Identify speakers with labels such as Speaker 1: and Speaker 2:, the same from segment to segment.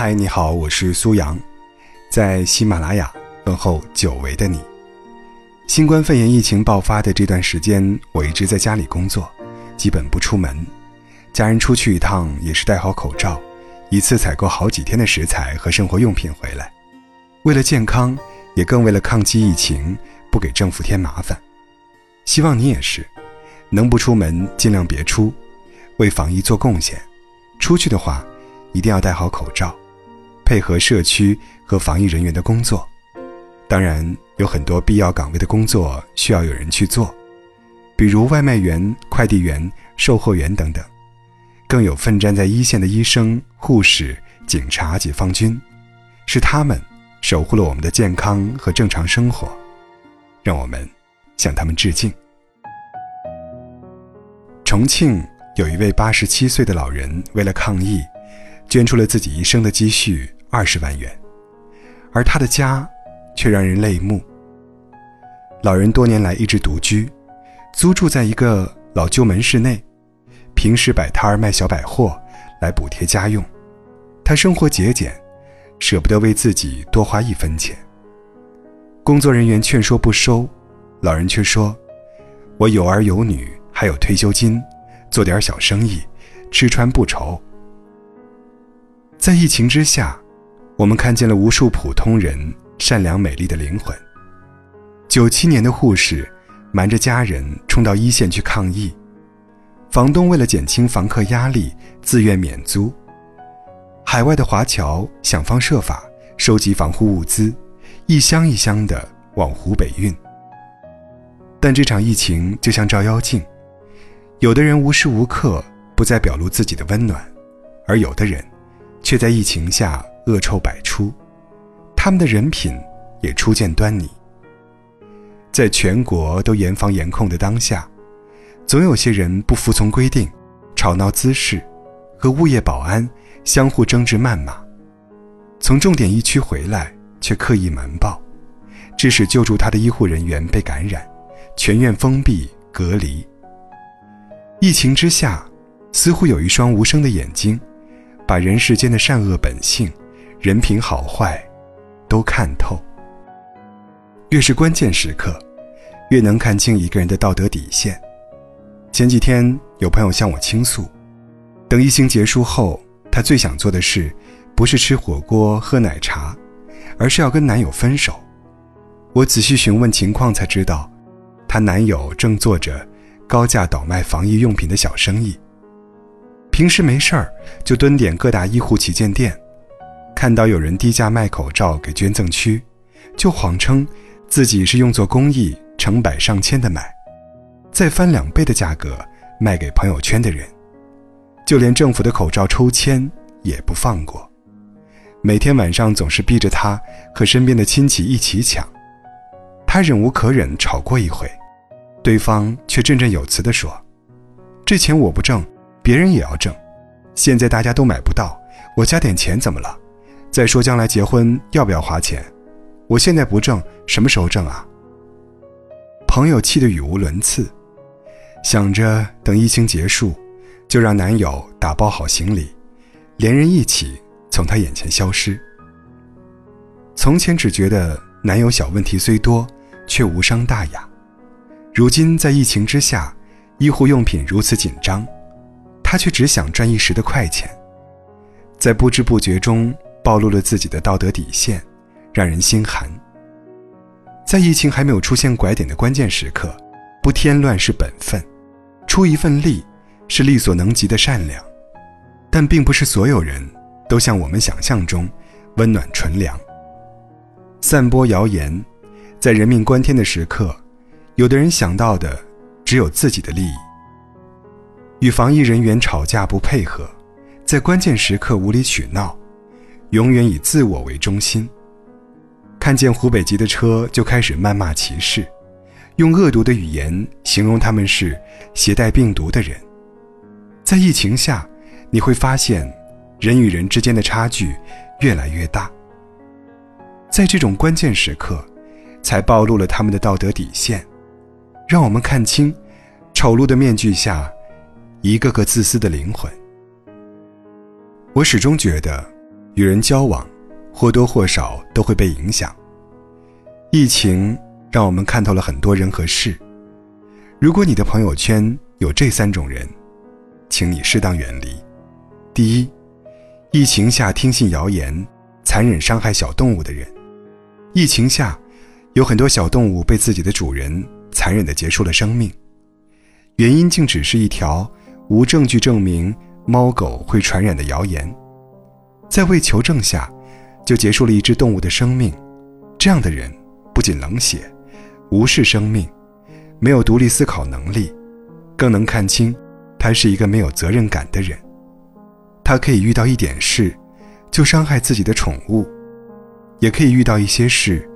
Speaker 1: 嗨，你好，我是苏阳，在喜马拉雅问候久违的你。新冠肺炎疫情爆发的这段时间，我一直在家里工作，基本不出门。家人出去一趟也是戴好口罩，一次采购好几天的食材和生活用品回来。为了健康，也更为了抗击疫情，不给政府添麻烦。希望你也是，能不出门尽量别出，为防疫做贡献。出去的话，一定要戴好口罩，配合社区和防疫人员的工作。当然，有很多必要岗位的工作需要有人去做，比如外卖员、快递员、售货员等等。更有奋战在一线的医生、护士、警察、解放军，是他们守护了我们的健康和正常生活，让我们向他们致敬。重庆有一位八十七岁的老人，为了抗疫。捐出了自己一生的积蓄二十万元，而他的家却让人泪目。老人多年来一直独居，租住在一个老旧门市内，平时摆摊儿卖小百货来补贴家用。他生活节俭，舍不得为自己多花一分钱。工作人员劝说不收，老人却说：“我有儿有女，还有退休金，做点小生意，吃穿不愁。”在疫情之下，我们看见了无数普通人善良美丽的灵魂。九七年的护士瞒着家人冲到一线去抗疫，房东为了减轻房客压力，自愿免租。海外的华侨想方设法收集防护物资，一箱一箱的往湖北运。但这场疫情就像照妖镜，有的人无时无刻不在表露自己的温暖，而有的人。却在疫情下恶臭百出，他们的人品也初见端倪。在全国都严防严控的当下，总有些人不服从规定，吵闹滋事，和物业保安相互争执谩骂。从重点疫区回来却刻意瞒报，致使救助他的医护人员被感染，全院封闭隔离。疫情之下，似乎有一双无声的眼睛。把人世间的善恶本性、人品好坏，都看透。越是关键时刻，越能看清一个人的道德底线。前几天有朋友向我倾诉，等疫情结束后，她最想做的事，不是吃火锅、喝奶茶，而是要跟男友分手。我仔细询问情况，才知道，她男友正做着高价倒卖防疫用品的小生意。平时没事儿就蹲点各大医护旗舰店，看到有人低价卖口罩给捐赠区，就谎称自己是用作公益，成百上千的买，再翻两倍的价格卖给朋友圈的人，就连政府的口罩抽签也不放过，每天晚上总是逼着他和身边的亲戚一起抢，他忍无可忍吵过一回，对方却振振有词地说：“这钱我不挣。”别人也要挣，现在大家都买不到，我加点钱怎么了？再说将来结婚要不要花钱？我现在不挣，什么时候挣啊？朋友气得语无伦次，想着等疫情结束，就让男友打包好行李，连人一起从她眼前消失。从前只觉得男友小问题虽多，却无伤大雅，如今在疫情之下，医护用品如此紧张。他却只想赚一时的快钱，在不知不觉中暴露了自己的道德底线，让人心寒。在疫情还没有出现拐点的关键时刻，不添乱是本分，出一份力是力所能及的善良，但并不是所有人都像我们想象中温暖纯良。散播谣言，在人命关天的时刻，有的人想到的只有自己的利益。与防疫人员吵架不配合，在关键时刻无理取闹，永远以自我为中心。看见湖北籍的车就开始谩骂歧视，用恶毒的语言形容他们是携带病毒的人。在疫情下，你会发现人与人之间的差距越来越大。在这种关键时刻，才暴露了他们的道德底线，让我们看清丑陋的面具下。一个个自私的灵魂，我始终觉得，与人交往，或多或少都会被影响。疫情让我们看透了很多人和事。如果你的朋友圈有这三种人，请你适当远离。第一，疫情下听信谣言、残忍伤害小动物的人。疫情下，有很多小动物被自己的主人残忍地结束了生命，原因竟只是一条无证据证明猫狗会传染的谣言，在未求证下就结束了一只动物的生命。这样的人不仅冷血、无视生命，没有独立思考能力，更能看清他是一个没有责任感的人。他可以遇到一点事，就伤害自己的宠物。也可以遇到一些事，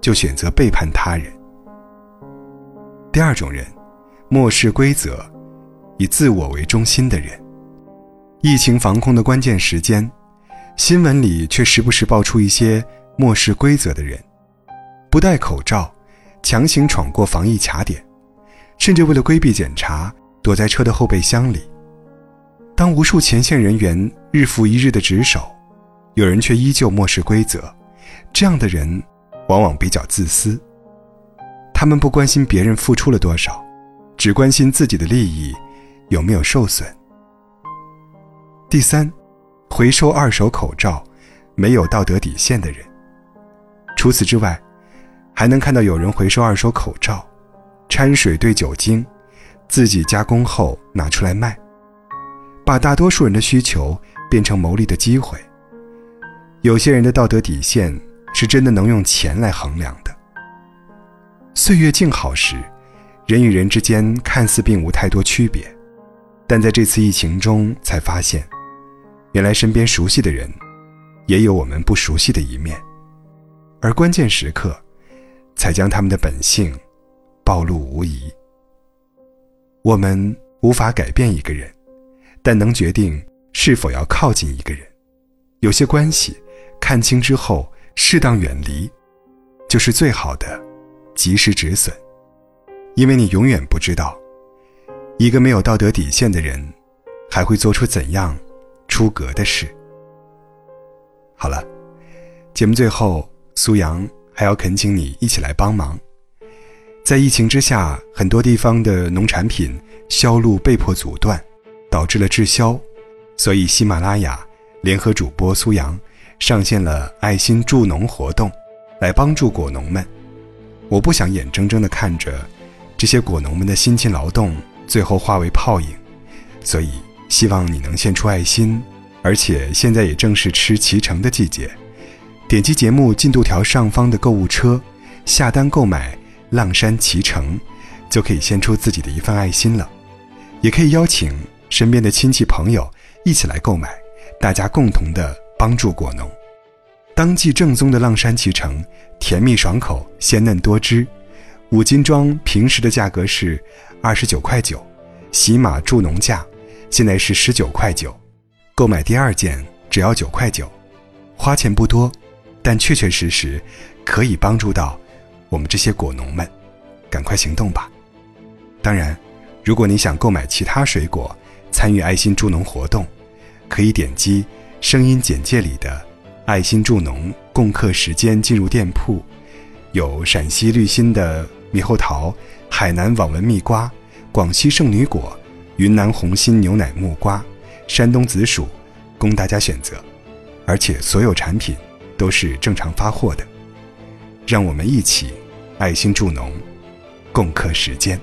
Speaker 1: 就选择背叛他人。第二种人，漠视规则，以自我为中心的人。疫情防控的关键时间，新闻里却时不时爆出一些漠视规则的人，不戴口罩，强行闯过防疫卡点，甚至为了规避检查，躲在车的后备箱里。当无数前线人员日复一日的值守，有人却依旧漠视规则。这样的人，往往比较自私。他们不关心别人付出了多少，只关心自己的利益有没有受损。第三，回收二手口罩，没有道德底线的人。除此之外，还能看到有人回收二手口罩，掺水兑酒精，自己加工后拿出来卖，把大多数人的需求变成牟利的机会。有些人的道德底线。是真的能用钱来衡量的。岁月静好时，人与人之间看似并无太多区别，但在这次疫情中才发现，原来身边熟悉的人，也有我们不熟悉的一面，而关键时刻，才将他们的本性暴露无遗。我们无法改变一个人，但能决定是否要靠近一个人。有些关系，看清之后。适当远离，就是最好的及时止损，因为你永远不知道，一个没有道德底线的人，还会做出怎样出格的事。好了，节目最后，苏阳还要恳请你一起来帮忙。在疫情之下，很多地方的农产品销路被迫阻断，导致了滞销，所以喜马拉雅联合主播苏阳。上线了爱心助农活动，来帮助果农们。我不想眼睁睁地看着这些果农们的辛勤劳动最后化为泡影，所以希望你能献出爱心。而且现在也正是吃脐橙的季节，点击节目进度条上方的购物车，下单购买浪山脐橙，就可以献出自己的一份爱心了。也可以邀请身边的亲戚朋友一起来购买，大家共同的。帮助果农，当季正宗的浪山脐橙，甜蜜爽口，鲜嫩多汁。五斤装平时的价格是二十九块九，喜马助农价现在是十九块九，购买第二件只要九块九，花钱不多，但确确实实可以帮助到我们这些果农们，赶快行动吧！当然，如果你想购买其他水果，参与爱心助农活动，可以点击。声音简介里的“爱心助农”共克时间进入店铺，有陕西绿心的猕猴桃、海南网纹蜜瓜、广西圣女果、云南红心牛奶木瓜、山东紫薯，供大家选择。而且所有产品都是正常发货的。让我们一起爱心助农，共克时艰。